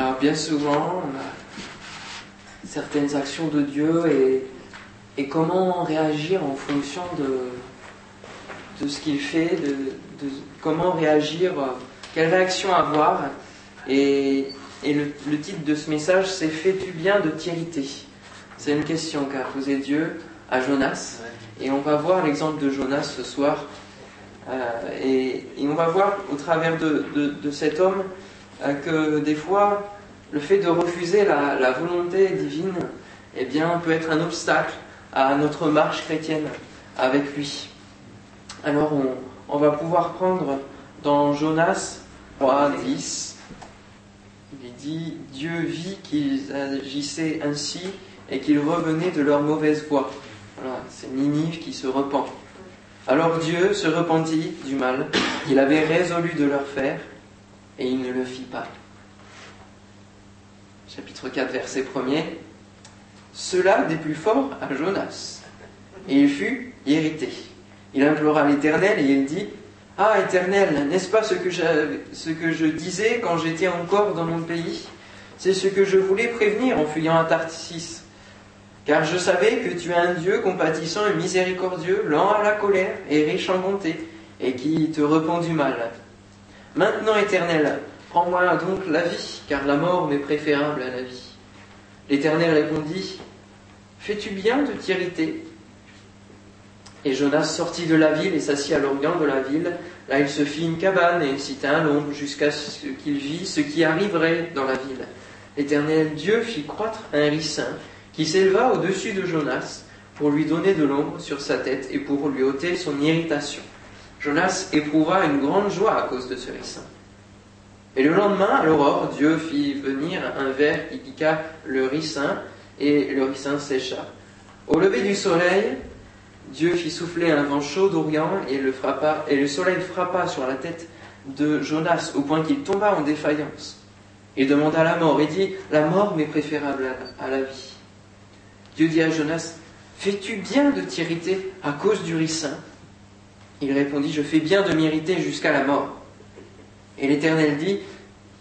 Alors bien souvent, on a certaines actions de Dieu et, et comment réagir en fonction de, de ce qu'il fait, de, de comment réagir, euh, quelle réaction avoir. Et, et le, le titre de ce message, c'est Fais-tu bien de t'irriter C'est une question qu'a posée Dieu à Jonas. Et on va voir l'exemple de Jonas ce soir. Euh, et, et on va voir au travers de, de, de cet homme que des fois, le fait de refuser la, la, volonté divine, eh bien, peut être un obstacle à notre marche chrétienne avec lui. Alors, on, on va pouvoir prendre dans Jonas 3, 10, il dit Dieu vit qu'ils agissaient ainsi et qu'ils revenaient de leur mauvaise voie. Voilà, c'est Ninive qui se repent. Alors Dieu se repentit du mal qu'il avait résolu de leur faire et il ne le fit pas. Chapitre 4, verset 1er. Cela des plus à Jonas. Et il fut irrité. Il implora l'Éternel et il dit Ah, Éternel, n'est-ce pas ce que, ce que je disais quand j'étais encore dans mon pays? C'est ce que je voulais prévenir en fuyant à Tarsis. Car je savais que tu es un Dieu compatissant et miséricordieux, lent à la colère et riche en bonté, et qui te repent du mal. Maintenant, Éternel, prends-moi donc la vie, car la mort m'est préférable à la vie. L'Éternel répondit, Fais-tu bien de t'irriter? Et Jonas sortit de la ville et s'assit à l'orient de la ville. Là, il se fit une cabane et s'y tint à l'ombre jusqu'à ce qu'il vit ce qui arriverait dans la ville. L'Éternel Dieu fit croître un ricin qui s'éleva au-dessus de Jonas pour lui donner de l'ombre sur sa tête et pour lui ôter son irritation. Jonas éprouva une grande joie à cause de ce ricin. Et le lendemain, à l'aurore, Dieu fit venir un ver qui piqua le ricin, et le ricin sécha. Au lever du soleil, Dieu fit souffler un vent chaud d'Orient, et le, frappa, et le soleil frappa sur la tête de Jonas, au point qu'il tomba en défaillance. Il demanda la mort, et dit, La mort m'est préférable à la vie. Dieu dit à Jonas, Fais-tu bien de t'irriter à cause du ricin Il répondit, Je fais bien de m'irriter jusqu'à la mort. Et l'Éternel dit,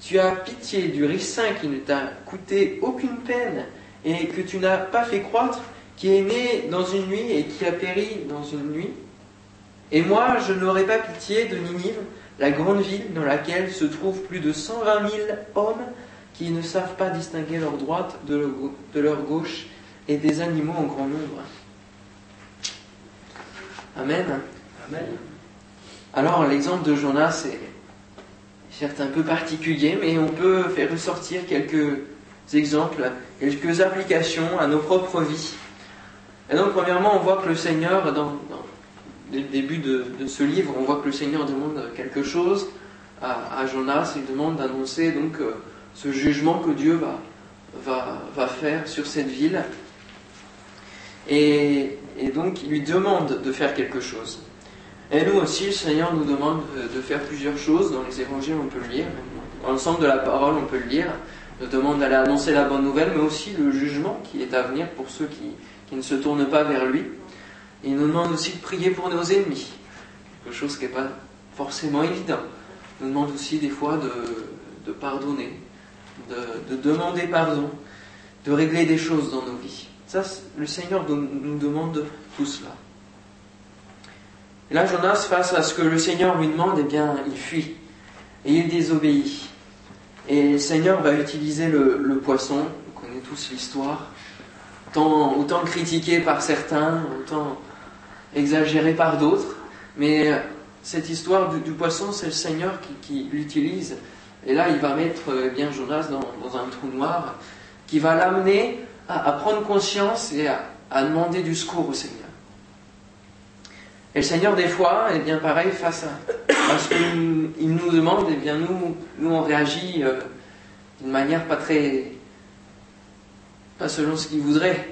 Tu as pitié du ricin qui ne t'a coûté aucune peine et que tu n'as pas fait croître, qui est né dans une nuit et qui a péri dans une nuit. Et moi, je n'aurai pas pitié de Ninive, la grande ville dans laquelle se trouvent plus de 120 000 hommes qui ne savent pas distinguer leur droite de leur gauche et des animaux en grand nombre. Amen. Alors, l'exemple de Jonas est certes un peu particulier, mais on peut faire ressortir quelques exemples, quelques applications à nos propres vies. Et donc, premièrement, on voit que le Seigneur, dans, le début de, ce livre, on voit que le Seigneur demande quelque chose à, Jonas, il demande d'annoncer donc euh, ce jugement que Dieu va, faire sur cette ville. Et donc, il lui demande de faire quelque chose. Et nous aussi, le Seigneur nous demande de faire plusieurs choses. Dans les évangiles, on peut le lire. Dans l'ensemble de la parole, on peut le lire. Il nous demande d'aller annoncer la bonne nouvelle, mais aussi le jugement qui est à venir pour ceux qui, qui ne se tournent pas vers lui. Il nous demande aussi de prier pour nos ennemis. Quelque chose qui n'est pas forcément évident. Il nous demande aussi des fois de, de pardonner, de, de, demander pardon, de régler des choses dans nos vies. Ça, le Seigneur nous demande tout cela. Et là, Jonas, face à ce que le Seigneur lui demande, eh bien, il fuit. Et il désobéit. Et le Seigneur va utiliser le, poisson. Vous connaissez tous l'histoire. Autant, critiqué par certains, autant exagéré par d'autres. Mais cette histoire du, poisson, c'est le Seigneur qui, l'utilise. Et là, il va mettre eh bien, Jonas dans, un trou noir qui va l'amener à, prendre conscience et à demander du secours au Seigneur. Et le Seigneur, des fois, est bien pareil, face à, ce qu'il nous demande, et bien nous, nous on réagit euh, d'une manière pas très. pas selon ce qu'il voudrait.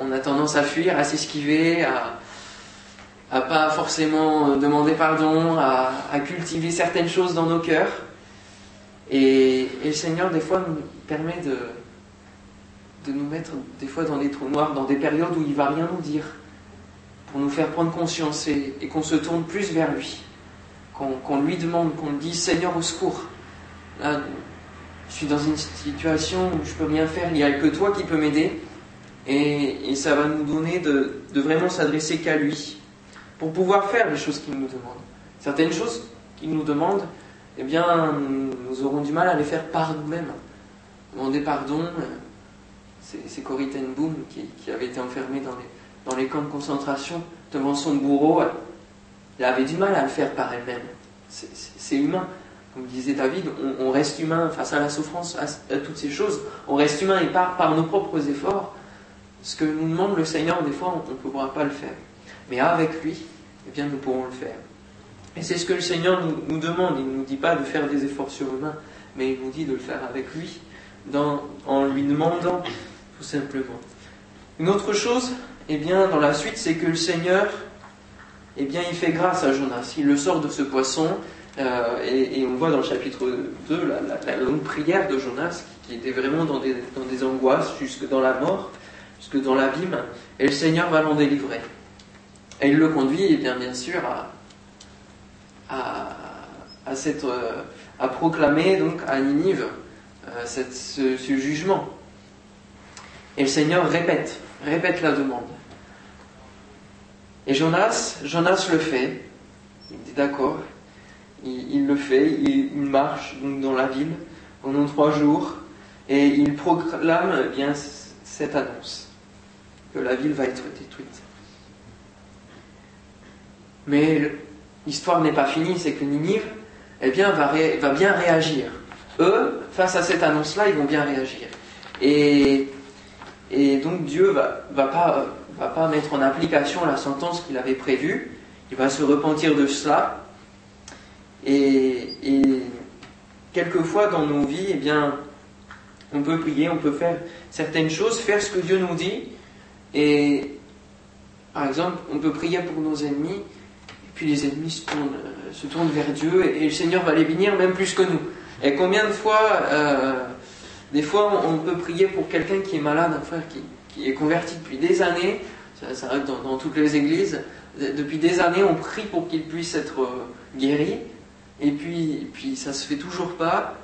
On a tendance à fuir, à s'esquiver, à, à pas forcément demander pardon, à, à, cultiver certaines choses dans nos cœurs. Et, et, le Seigneur, des fois, nous permet de, de nous mettre, des fois, dans des trous noirs, dans des périodes où il va rien nous dire pour nous faire prendre conscience et, qu'on se tourne plus vers lui, qu'on qu lui demande, qu'on lui dise Seigneur au secours. Là, je suis dans une situation où je peux rien faire, il n'y a que toi qui peux m'aider. Et, ça va nous donner de, vraiment s'adresser qu'à lui pour pouvoir faire les choses qu'il nous demande. Certaines choses qu'il nous demande, eh bien, nous aurons du mal à les faire par nous-mêmes. Demander pardon, euh, c'est Corrie ten Boom qui, avait été enfermée dans les, dans les camps de concentration devant son bourreau. Elle avait du mal à le faire par elle-même. C'est humain. Comme disait David, on, reste humain face à la souffrance, à, toutes ces choses. On reste humain et par, nos propres efforts. Ce que nous demande le Seigneur, des fois, on ne pourra pas le faire. Mais avec lui, eh bien, nous pourrons le faire. Et c'est ce que le Seigneur nous, demande. Il ne nous dit pas de faire des efforts surhumains, mais il nous dit de le faire avec lui, en lui demandant, tout simplement. Une autre chose, eh bien, dans la suite, c'est que le Seigneur, eh bien, il fait grâce à Jonas. Il le sort de ce poisson, euh, et, on voit dans le chapitre 2 la, longue prière de Jonas, qui, était vraiment dans des, angoisses, jusque dans la mort, jusque dans l'abîme, et le Seigneur va l'en délivrer. Et il le conduit, et bien, bien sûr, à, à, euh, proclamer donc à Ninive euh, ce, jugement. Et le Seigneur répète, répète la demande. Et Jonas, Jonas le fait, il dit d'accord, il, le fait, il, marche dans la ville pendant trois jours et il proclame eh bien cette annonce que la ville va être détruite. Mais l'histoire n'est pas finie, c'est que Ninive eh va, bien réagir. Eux, face à cette annonce-là, ils vont bien réagir. Et, et donc Dieu va, va, pas, va pas mettre en application la sentence qu'il avait prévue. Il va se repentir de cela. Et, et quelquefois dans nos vies, eh bien, on peut prier, on peut faire certaines choses, faire ce que Dieu nous dit. Et par exemple, on peut prier pour nos ennemis puis les ennemis se tournent, euh, vers Dieu et, le Seigneur va les bénir même plus que nous. Et combien de fois, euh, des fois, on, peut prier pour quelqu'un qui est malade, un frère qui, est converti depuis des années, ça, arrive dans, toutes les églises, depuis des années, on prie pour qu'il puisse être euh, guéri, et puis, puis ça se fait toujours pas.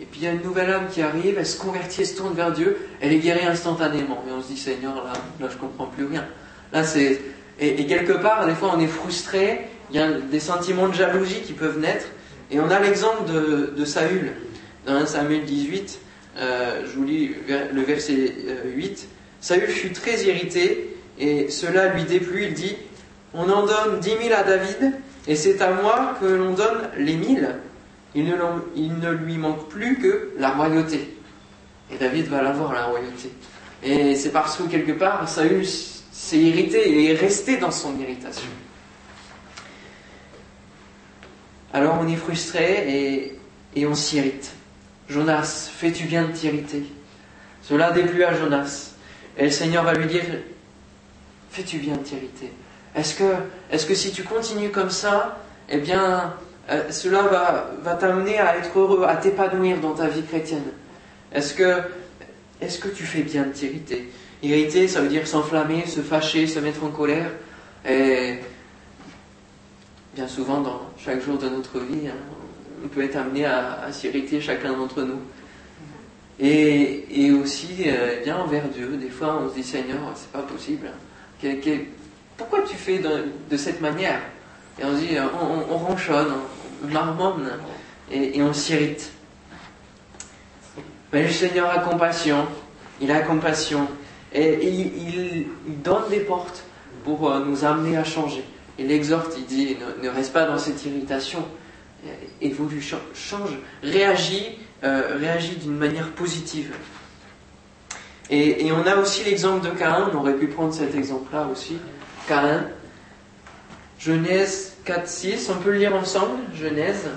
Et puis il y a une nouvelle âme qui arrive, elle se convertit, elle se tourne vers Dieu, elle est guérie instantanément. Et on se dit, Seigneur, là, là je comprends plus rien. Là, c'est, et, quelque part, des fois, on est frustré, il y a des sentiments de jalousie qui peuvent naître. Et on a l'exemple de, Saül. Dans 1 Samuel 18, euh, je vous lis le verset 8. Euh, Saül fut très irrité et cela lui déplut. Il dit On en donne dix mille à David et c'est à moi que l'on donne les mille. Il ne, lui manque plus que la royauté. Et David va l'avoir, la royauté. Et c'est parce que quelque part, Saül s'est irrité et est resté dans son irritation. Alors on est frustré et, on s'irrite. Jonas, fais-tu bien de t'irriter Cela déplut à Jonas. Et le Seigneur va lui dire, fais-tu bien de t'irriter Est-ce que, est que si tu continues comme ça, eh bien, euh, cela va, va t'amener à être heureux, à t'épanouir dans ta vie chrétienne? Est-ce que, est que tu fais bien de t'irriter? Irriter, ça veut dire s'enflammer, se fâcher, se mettre en colère. Et bien souvent, dans chaque jour de notre vie, hein, on peut être amené à, s'irriter chacun d'entre nous. Et, aussi, euh, bien envers Dieu, des fois on se dit Seigneur, c'est pas possible. Pourquoi tu fais de, cette manière? Et on dit, on, ronchonne, on marmonne et, on s'irrite. Mais le Seigneur a compassion, il a compassion. Et il, donne des portes pour euh, nous amener à changer. Il exhorte, il dit, ne, reste pas dans cette irritation, évolue, change, réagit, euh, réagit d'une manière positive. Et, on a aussi l'exemple de Caïn, on aurait pu prendre cet exemple-là aussi. Caïn, Genèse 4, 6, on peut le lire ensemble, Genèse.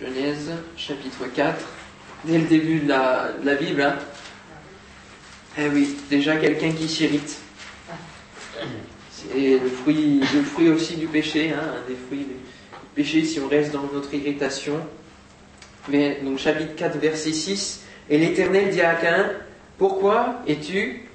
Genèse, chapitre 4, dès le début de la, Bible. Hein. Eh oui, déjà quelqu'un qui s'irrite. C'est le fruit, le fruit aussi du péché, hein, un des fruits du péché si on reste dans notre irritation. Mais, donc chapitre 4, verset 6, et l'Éternel dit à Cain, pourquoi es-tu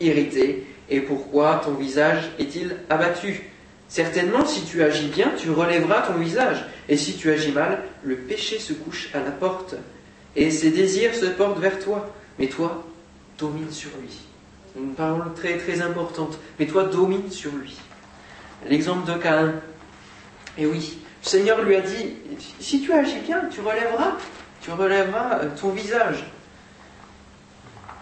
irrité et pourquoi ton visage est-il abattu? Certainement, si tu agis bien, tu relèveras ton visage. Et si tu agis mal, le péché se couche à la porte. Et ses désirs se portent vers toi. Mais toi, domine sur lui. Une parole très très importante. Mais toi, domine sur lui. L'exemple de Caïn. Et oui, le Seigneur lui a dit, si tu agis bien, tu relèveras, tu relèveras euh, ton visage.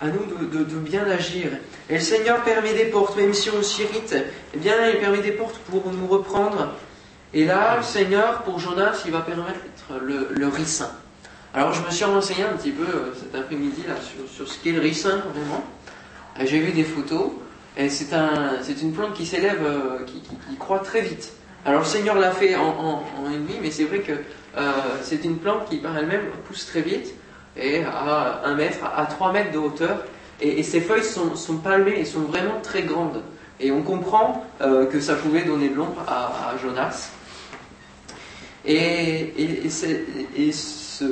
À nous de, bien agir. Et le Seigneur permet des portes, même si on s'irrite, eh bien, il permet des portes pour nous reprendre. Et là, Seigneur, pour Jonas, il va permettre le, le ricin. Alors, je me suis renseigné un petit peu euh, cet après-midi là sur, ce qu'est le ricin, vraiment. J'ai vu des photos. Et c'est un, une plante qui s'élève, euh, qui, qui, croît très vite. Alors le Seigneur l'a fait en, une nuit, mais c'est vrai que euh, c'est une plante qui par elle-même pousse très vite, et à un mètre, à 3 mètres de hauteur, et, ses feuilles sont, palmées et sont vraiment très grandes. Et on comprend euh, que ça pouvait donner de l'ombre à, Jonas. Et, et, et ce,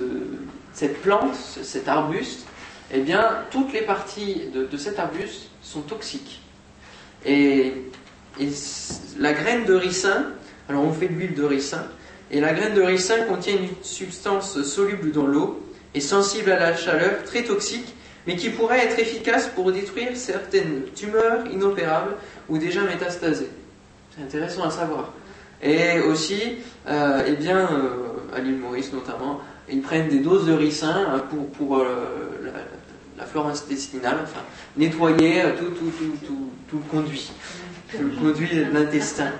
cette plante, cet arbuste, eh bien, toutes les parties de, de cet arbuste sont toxiques. Et, la graine de ricin, alors on fait de l'huile de ricin, et la graine de ricin contient une substance soluble dans l'eau et sensible à la chaleur, très toxique, mais qui pourrait être efficace pour détruire certaines tumeurs inopérables ou déjà métastasées. C'est intéressant à savoir. Et aussi, euh, eh bien, euh, à l'île Maurice notamment, ils prennent des doses de ricin pour, pour euh, la, flore intestinale, enfin, nettoyer tout, tout, tout, tout, le conduit, tout le conduit de l'intestin.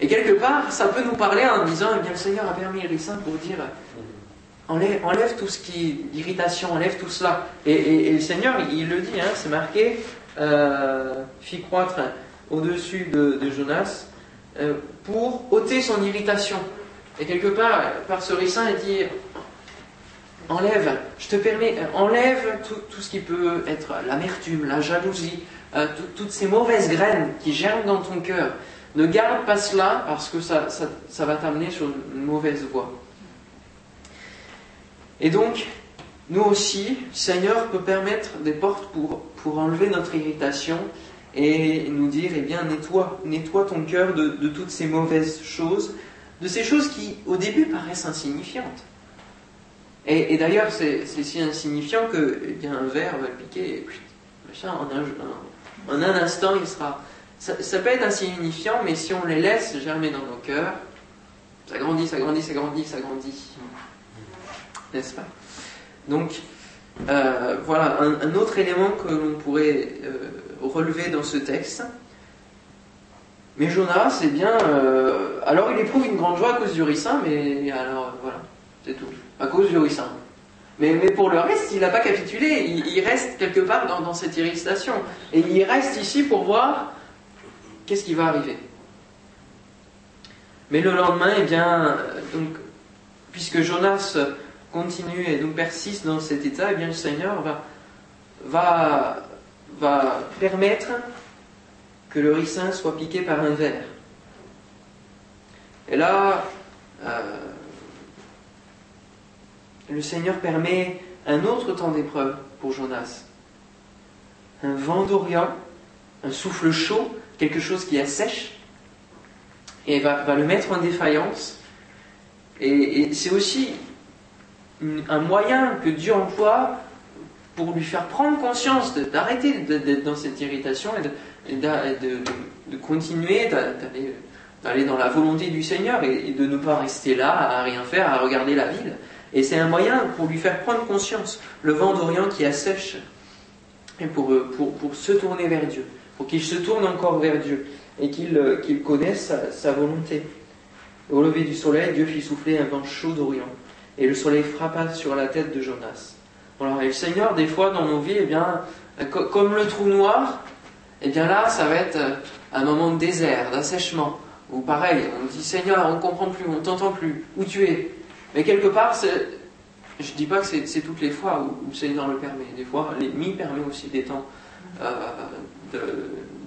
Et quelque part, ça peut nous parler en disant, eh bien, le Seigneur a permis le ricin pour dire, enlève, enlève tout ce qui l'irritation, enlève tout cela. Et, le Seigneur, il, le dit, hein, c'est marqué, euh, fit croître au-dessus de, Jonas euh, pour ôter son irritation. Et quelque part, par ce ricin, il dit enlève, je te permets, enlève tout, ce qui peut être l'amertume, la jalousie, euh, toutes ces mauvaises graines qui germent dans ton cœur. Ne garde pas cela parce que ça, ça, va t'amener sur une mauvaise voie. Et donc, nous aussi, Seigneur peut permettre des portes pour, pour enlever notre irritation et nous dire, eh bien, nettoie, nettoie ton cœur de, de toutes ces mauvaises choses, de ces choses qui, au début, paraissent insignifiantes. Et, d'ailleurs, c'est si insignifiant que eh bien, un verre va le piquer, et un, en un instant, il sera. Ça, peut être insignifiant, mais si on les laisse germer dans nos cœurs, ça grandit, ça grandit, ça grandit, ça grandit. N'est-ce pas? Donc, euh, voilà, un, autre élément que l'on pourrait euh, relever dans ce texte. Mais Jonas, eh bien, euh, alors il éprouve une grande joie à cause du ricin, mais alors voilà, c'est tout à cause du ricin. Mais, mais pour le reste, il n'a pas capitulé, il, reste quelque part dans, cette irritation. Et il reste ici pour voir qu'est-ce qui va arriver? Mais le lendemain, eh bien, puisque Jonas continue et donc persiste dans cet état, eh bien, le Seigneur va permettre que le ricin soit piqué par un ver. Et là, euh, le Seigneur permet un autre temps d'épreuve pour Jonas. Un vent d'Orient, un souffle chaud, quelque chose qui assèche, et va, le mettre en défaillance. Et, c'est aussi un moyen que Dieu emploie pour lui faire prendre conscience d'arrêter d'être dans cette irritation et de, continuer d'aller dans la volonté du Seigneur et, de ne pas rester là à rien faire, à regarder la ville. Et c'est un moyen pour lui faire prendre conscience, le vent d'Orient qui assèche, et pour, se tourner vers Dieu, pour qu'il se tourne encore vers Dieu, et qu'il euh, qu'il connaisse sa, volonté. Au lever du soleil, Dieu fit souffler un vent chaud d'Orient, et le soleil frappa sur la tête de Jonas. Voilà, et le Seigneur, des fois, dans nos vies, eh bien, euh, comme le trou noir, eh bien là, ça va être un moment de désert, d'assèchement. Ou pareil, on dit Seigneur, on ne comprend plus, on ne t'entend plus, où tu es? Mais quelque part, je ne dis pas que c'est toutes les fois où, le Seigneur le permet. Des fois, l'ennemi permet aussi des temps euh,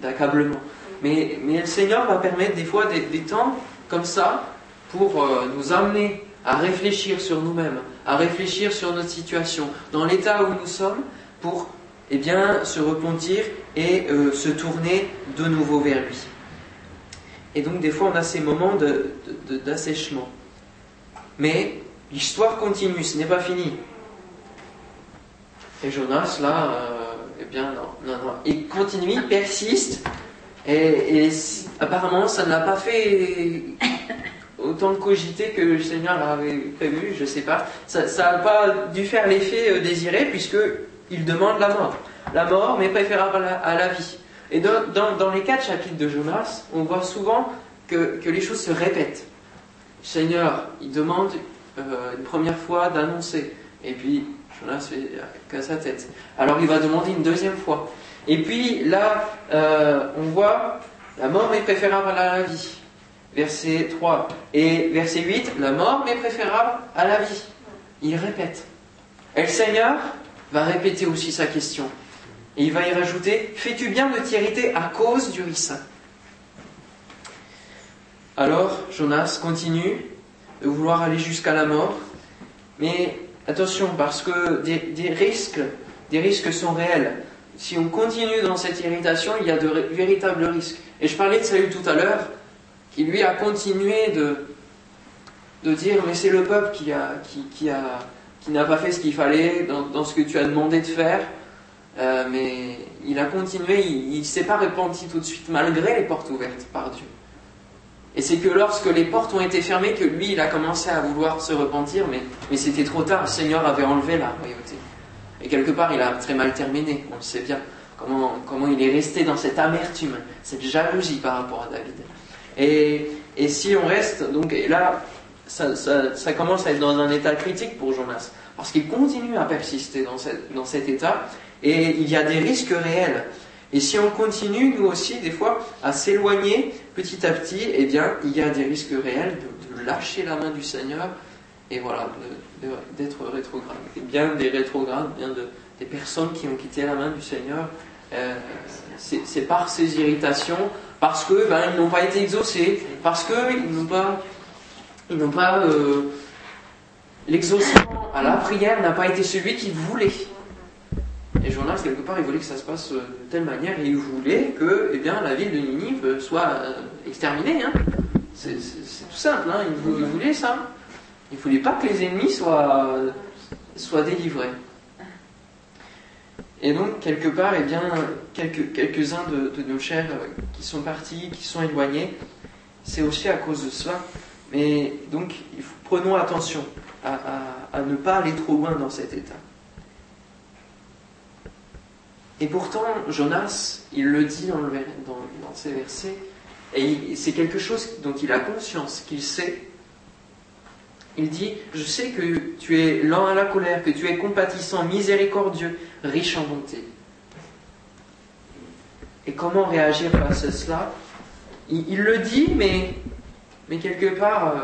d'accablement. Mais, le Seigneur va permettre des fois des, temps comme ça pour euh, nous amener à réfléchir sur nous-mêmes, à réfléchir sur notre situation, dans l'état où nous sommes, pour eh bien, se repentir et euh, se tourner de nouveau vers lui. Et donc des fois on a ces moments d'assèchement. Mais l'histoire continue, ce n'est pas fini. Et Jonas, là, euh, eh bien non, non, non. Il continue, il persiste. Et, apparemment, ça ne l'a pas fait autant de cogiter que le Seigneur avait prévu, je ne sais pas. Ça n'a pas dû faire l'effet euh, désiré, puisqu'il demande la mort. La mort, mais préférable à la, vie. Et dans, les quatre chapitres de Jonas, on voit souvent que, les choses se répètent. Seigneur, il demande euh, une première fois d'annoncer, et puis Jonas fait qu'à sa tête. Alors il va demander une deuxième fois. Et puis là, euh, on voit la mort est préférable à la vie. Verset 3. Et verset 8, la mort est préférable à la vie. Il répète. Et le Seigneur va répéter aussi sa question. Et il va y rajouter Fais-tu bien de t'irriter à cause du ricin Alors, Jonas continue de vouloir aller jusqu'à la mort. Mais attention, parce que des, risques, des risques sont réels. Si on continue dans cette irritation, il y a de véritables risques. Et je parlais de Saül tout à l'heure, qui lui a continué de, dire Mais c'est le peuple qui, a, qui, a, qui n'a pas fait ce qu'il fallait dans, ce que tu as demandé de faire. Euh, mais il a continué, il ne s'est pas repenti tout de suite, malgré les portes ouvertes par Dieu. Et c'est que lorsque les portes ont été fermées que lui, il a commencé à vouloir se repentir, mais, mais c'était trop tard, le Seigneur avait enlevé la royauté. Et quelque part, il a très mal terminé, on le sait bien, comment, comment il est resté dans cette amertume, cette jalousie par rapport à David. Et, et si on reste, donc et là, ça, ça, commence à être dans un état critique pour Jonas, parce qu'il continue à persister dans, cette, dans cet état, et il y a des risques réels. Et si on continue, nous aussi, des fois, à s'éloigner petit à petit, eh bien, il y a des risques réels de, lâcher la main du Seigneur et voilà, d'être rétrograde. Bien des rétrogrades, bien de, des personnes qui ont quitté la main du Seigneur, euh, c'est par ces irritations, parce que ben, ils n'ont pas été exaucés, parce qu'ils n'ont pas, ils n'ont pas euh, l'exaucement à la prière n'a pas été celui qu'ils voulaient. Et Jonas, quelque part, il voulait que ça se passe euh, de telle manière, et il voulait que eh bien, la ville de Ninive soit euh, exterminée. Hein. C'est tout simple, hein. il, voulait ça. Il ne voulait pas que les ennemis soient, soient délivrés. Et donc, quelque part, eh bien, quelques, quelques-uns de, nos chers euh, qui sont partis, qui sont éloignés, c'est aussi à cause de cela. Mais donc, prenons attention à ne pas aller trop loin dans cet état. Et pourtant, Jonas, il le dit dans, dans, ces versets, et c'est quelque chose dont il a conscience, qu'il sait. Il dit, je sais que tu es lent à la colère, que tu es compatissant, miséricordieux, riche en bonté. Et comment réagir face à cela? Il, le dit, mais, mais quelque part, euh,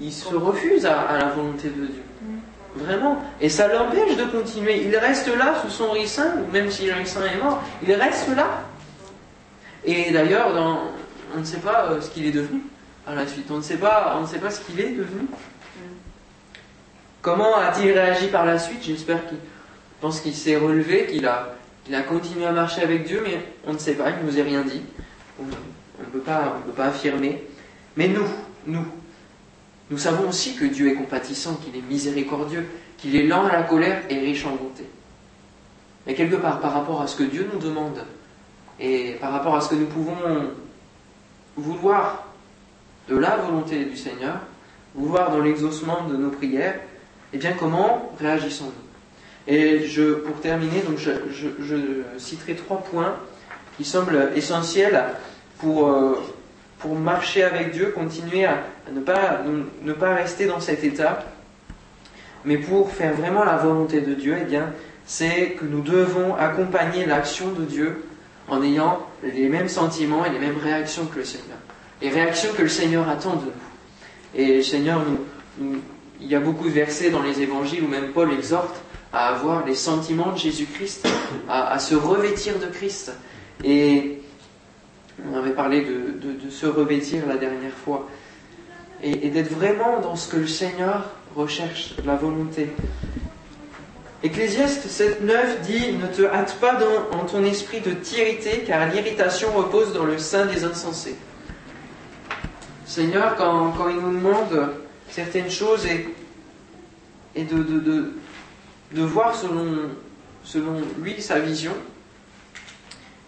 il se refuse à la volonté de Dieu. Vraiment. Et ça l'empêche de continuer. Il reste là sous son ricin, même si le ricin est mort, il reste là. Et d'ailleurs, on ne sait pas euh, ce qu'il est devenu à la suite. On ne sait pas, on ne sait pas ce qu'il est devenu. Comment a-t-il réagi par la suite? J'espère qu'il pense qu'il s'est relevé, qu'il a, a continué à marcher avec Dieu, mais on ne sait pas, il ne nous a rien dit. On ne peut pas affirmer. Mais nous, nous, nous savons aussi que Dieu est compatissant, qu'il est miséricordieux, qu'il est lent à la colère et riche en bonté. Mais quelque part, par rapport à ce que Dieu nous demande, et par rapport à ce que nous pouvons vouloir de la volonté du Seigneur, vouloir dans l'exaucement de nos prières, eh bien comment réagissons-nous? Et je, pour terminer, donc je, citerai trois points qui semblent essentiels pour, euh, pour marcher avec Dieu, continuer à, ne, pas, ne pas rester dans cet état, mais pour faire vraiment la volonté de Dieu, eh bien, c'est que nous devons accompagner l'action de Dieu en ayant les mêmes sentiments et les mêmes réactions que le Seigneur. Les réactions que le Seigneur attend de nous. Et le Seigneur, nous, il y a beaucoup de versets dans les évangiles où même Paul exhorte à avoir les sentiments de Jésus-Christ, à, à, se revêtir de Christ. Et on avait parlé de, se revêtir la dernière fois. Et, d'être vraiment dans ce que le Seigneur recherche, la volonté. Ecclésiaste 7.9 dit Ne te hâte pas en ton esprit de t'irriter, car l'irritation repose dans le sein des insensés. Seigneur, quand, quand il nous demande certaines choses et, et de, de, de, de voir selon, selon lui sa vision,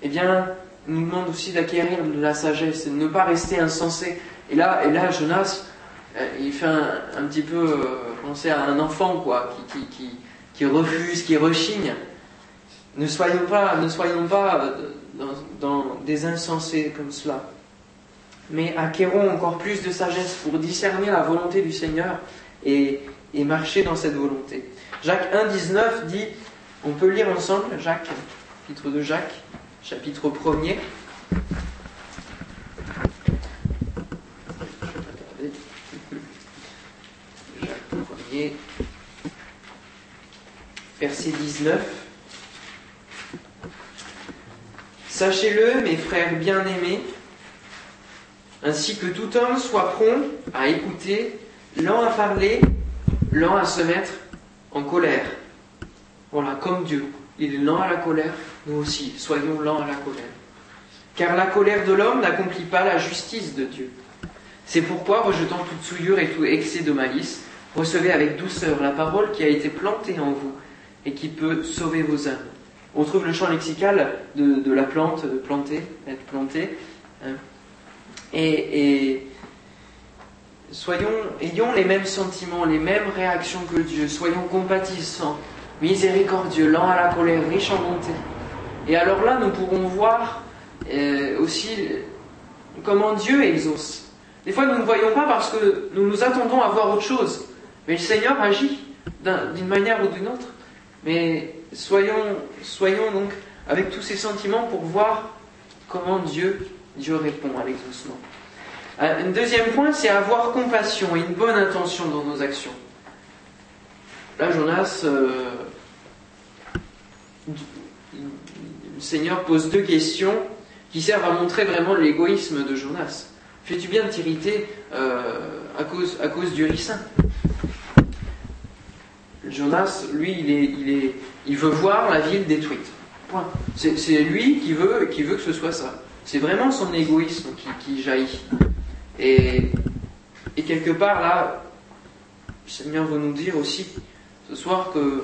eh bien, nous demande aussi d'acquérir de la sagesse et de ne pas rester insensé. Et là, et là Jonas, euh, il fait un, petit peu euh, penser à un enfant, quoi, qui, qui, qui, refuse, qui rechigne. Ne soyons pas, ne soyons pas euh, dans, des insensés comme cela, mais acquérons encore plus de sagesse pour discerner la volonté du Seigneur et, et marcher dans cette volonté. Jacques 1,19 dit, on peut lire ensemble, Jacques, chapitre de Jacques, chapitre 1er. Jacques 1er, verset 19. Sachez-le, mes frères bien-aimés, ainsi que tout homme soit prompt à écouter, lent à parler, lent à se mettre en colère. Voilà, comme Dieu, il est lent à la colère, nous aussi, soyons lents à la colère. Car la colère de l'homme n'accomplit pas la justice de Dieu. C'est pourquoi, rejetant toute souillure et tout excès de malice, recevez avec douceur la parole qui a été plantée en vous et qui peut sauver vos âmes. On trouve le champ lexical de, la plante, de planter, être planté. hein. Et, et soyons, ayons les mêmes sentiments, les mêmes réactions que Dieu. Soyons compatissants, miséricordieux, lents à la colère, riches en bonté. Et alors là, nous pourrons voir euh, aussi comment Dieu exauce. Des fois, nous ne voyons pas parce que nous nous attendons à voir autre chose. Mais le Seigneur agit d'un- d'une manière ou d'une autre. Mais soyons, soyons donc avec tous ces sentiments pour voir comment Dieu, Dieu répond à l'exaucement. Euh, Un deuxième point, c'est avoir compassion et une bonne intention dans nos actions. Là, Jonas, euh, le Seigneur pose deux questions qui servent à montrer vraiment l'égoïsme de Jonas. Fais-tu bien de t'irriter euh, à, cause, du ricin Jonas, lui, il, est, il, veut voir la ville détruite. Point. C'est lui qui veut, qui veut que ce soit ça. C'est vraiment son égoïsme qui, qui jaillit. Et, et quelque part, là, le Seigneur veut nous dire aussi ce soir que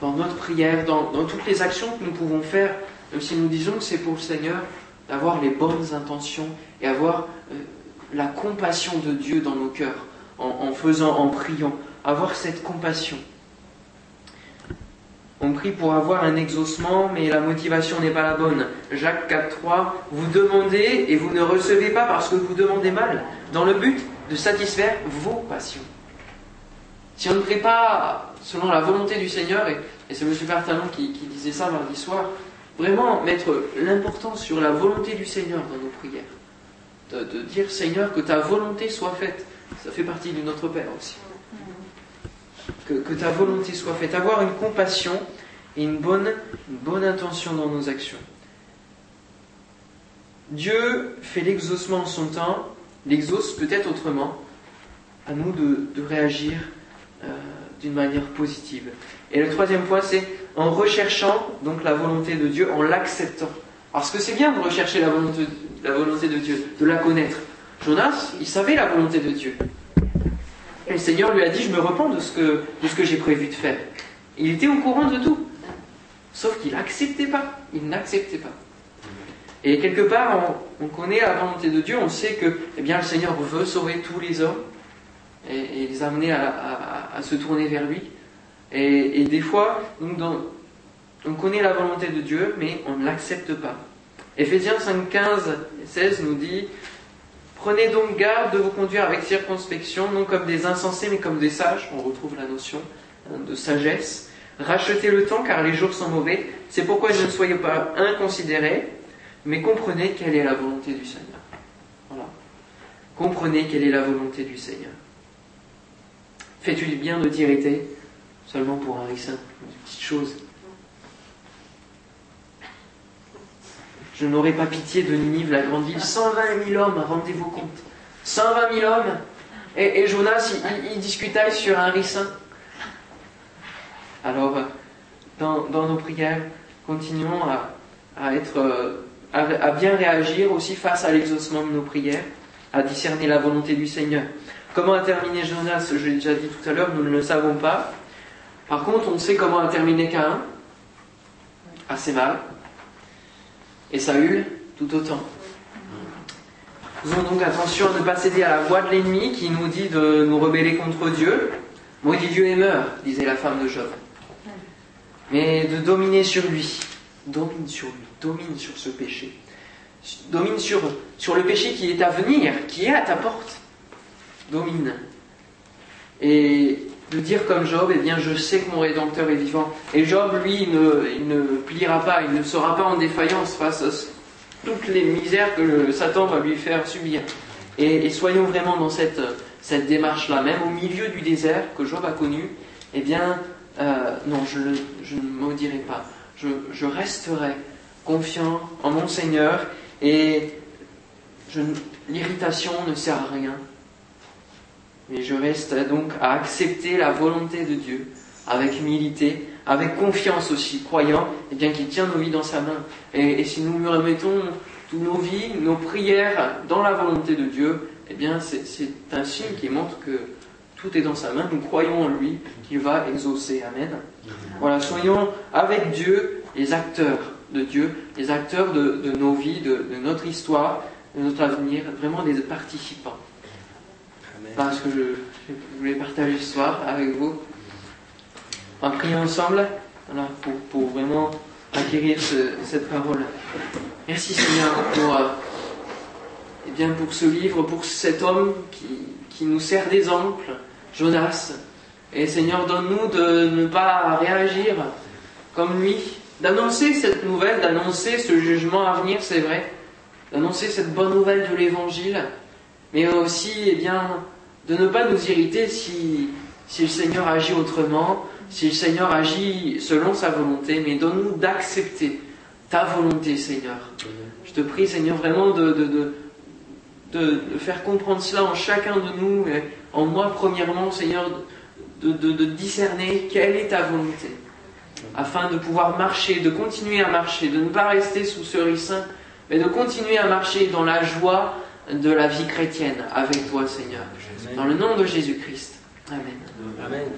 dans notre prière, dans, toutes les actions que nous pouvons faire, même si nous disons que c'est pour le Seigneur, d'avoir les bonnes intentions et avoir euh, la compassion de Dieu dans nos cœurs, en, en faisant, en priant, avoir cette compassion. On prie pour avoir un exaucement, mais la motivation n'est pas la bonne. Jacques 4.3, vous demandez et vous ne recevez pas parce que vous demandez mal, dans le but de satisfaire vos passions. Si on ne prie pas selon la volonté du Seigneur, et, c'est M. Bertalon qui, disait ça mardi soir, vraiment mettre l'importance sur la volonté du Seigneur dans nos prières. De, dire Seigneur que ta volonté soit faite. Ça fait partie de notre Père aussi. Que, ta volonté soit faite. Avoir une compassion et une bonne, intention dans nos actions. Dieu fait l'exaucement en son temps, l'exauce peut-être autrement. À nous de, de réagir euh, d'une manière positive. Et le troisième point, c'est en recherchant donc la volonté de Dieu, en l'acceptant. Parce que c'est bien de rechercher la volonté, la volonté de Dieu, de la connaître. Jonas, il savait la volonté de Dieu. Et le Seigneur lui a dit, je me repens de ce que, j'ai prévu de faire. Il était au courant de tout. Sauf qu'il n'acceptait pas. Il n'acceptait pas. Et quelque part, on, on, connaît la volonté de Dieu, on sait que eh bien, le Seigneur veut sauver tous les hommes et, les amener à, se tourner vers lui. Et, des fois, donc on connaît la volonté de Dieu, mais on ne l'accepte pas. Éphésiens 5, 15 et 16 nous dit Prenez donc garde de vous conduire avec circonspection, non comme des insensés, mais comme des sages. On retrouve la notion hein, de sagesse. Rachetez le temps, car les jours sont mauvais. C'est pourquoi ne soyez pas inconsidérés, mais comprenez quelle est la volonté du Seigneur. Voilà. Comprenez quelle est la volonté du Seigneur. Fais-tu bien de t'irriter seulement pour un ricin, une petite chose Je n'aurai pas pitié de Ninive, la grande ville. 120 000 hommes, rendez-vous compte. 120 000 hommes. Et, Jonas, il, il, discutait sur un ricin. Alors, dans, nos prières, continuons à, être, à, à, bien réagir aussi face à l'exaucement de nos prières. À discerner la volonté du Seigneur. Comment a terminé Jonas Je l'ai déjà dit tout à l'heure, nous ne le savons pas. Par contre, on sait comment a terminé Caïn. Assez mal. Et Saül, tout autant. Faisons donc attention à ne pas céder à la voix de l'ennemi qui nous dit de nous rebeller contre Dieu. Maudit Dieu et meurt, disait la femme de Job. Mais de dominer sur lui. Domine sur lui, domine sur ce péché. Domine sur, sur le péché qui est à venir, qui est à ta porte. Domine. Et de dire comme Job, eh bien je sais que mon Rédempteur est vivant. Et Job, lui, ne, il ne pliera pas, il ne sera pas en défaillance face à toutes les misères que Satan va lui faire subir. Et, soyons vraiment dans cette, cette démarche-là, même au milieu du désert que Job a connu, eh bien, euh, non, je, je ne maudirai pas. Je, je, resterai confiant en mon Seigneur et l'irritation ne sert à rien. Mais je reste donc à accepter la volonté de Dieu avec humilité, avec confiance aussi, croyant et eh bien qu'il tient nos vies dans sa main. Et, si nous remettons toutes nos vies, nos prières dans la volonté de Dieu, eh bien c'est un signe qui montre que tout est dans sa main. Nous croyons en lui qu'il va exaucer. Amen. Voilà, soyons avec Dieu les acteurs de Dieu, les acteurs de, nos vies, de, notre histoire, de notre avenir, vraiment des participants. Parce que je, voulais partager ce soir avec vous. On va prier ensemble pour, vraiment acquérir cette parole. Merci Seigneur pour, euh, eh bien, pour ce livre, pour cet homme qui, qui nous sert d'exemple, Jonas. Et Seigneur, donne-nous de ne pas réagir comme lui, d'annoncer cette nouvelle, d'annoncer ce jugement à venir, c'est vrai, d'annoncer cette bonne nouvelle de l'Évangile, mais aussi, eh bien, de ne pas nous irriter si, le Seigneur agit autrement, si le Seigneur agit selon sa volonté, mais donne-nous d'accepter ta volonté, Seigneur. Je te prie, Seigneur, vraiment de, faire comprendre cela en chacun de nous, et en moi premièrement, Seigneur, de, discerner quelle est ta volonté, afin de pouvoir marcher, de continuer à marcher, de ne pas rester sous ce ricin, mais de continuer à marcher dans la joie de la vie chrétienne avec toi, Seigneur. Dans le nom de Jésus-Christ. Amen. Amen.